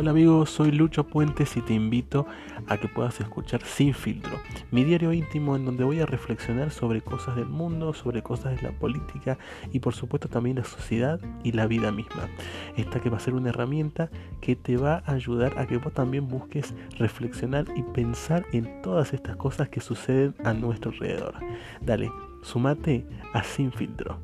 Hola amigos, soy Lucho Puentes y te invito a que puedas escuchar Sin Filtro, mi diario íntimo en donde voy a reflexionar sobre cosas del mundo, sobre cosas de la política y por supuesto también la sociedad y la vida misma. Esta que va a ser una herramienta que te va a ayudar a que vos también busques reflexionar y pensar en todas estas cosas que suceden a nuestro alrededor. Dale, sumate a Sin Filtro.